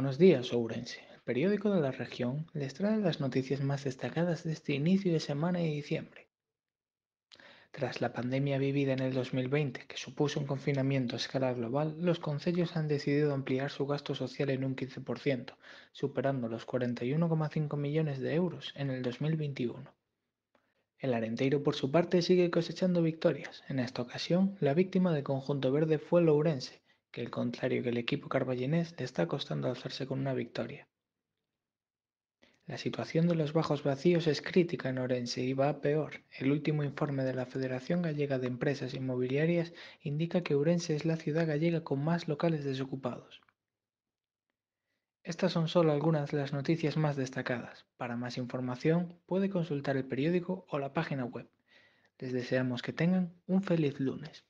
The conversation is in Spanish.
Buenos días, Ourense. El periódico de la región les trae las noticias más destacadas de este inicio de semana de diciembre. Tras la pandemia vivida en el 2020, que supuso un confinamiento a escala global, los concellos han decidido ampliar su gasto social en un 15%, superando los 41,5 millones de euros en el 2021. El Arenteiro, por su parte, sigue cosechando victorias. En esta ocasión, la víctima del conjunto verde fue el Ourense, que al contrario que el equipo carballinés le está costando alzarse con una victoria. La situación de los bajos vacíos es crítica en Orense y va a peor. El último informe de la Federación Gallega de Empresas Inmobiliarias indica que Ourense es la ciudad gallega con más locales desocupados. Estas son solo algunas de las noticias más destacadas. Para más información puede consultar el periódico o la página web. Les deseamos que tengan un feliz lunes.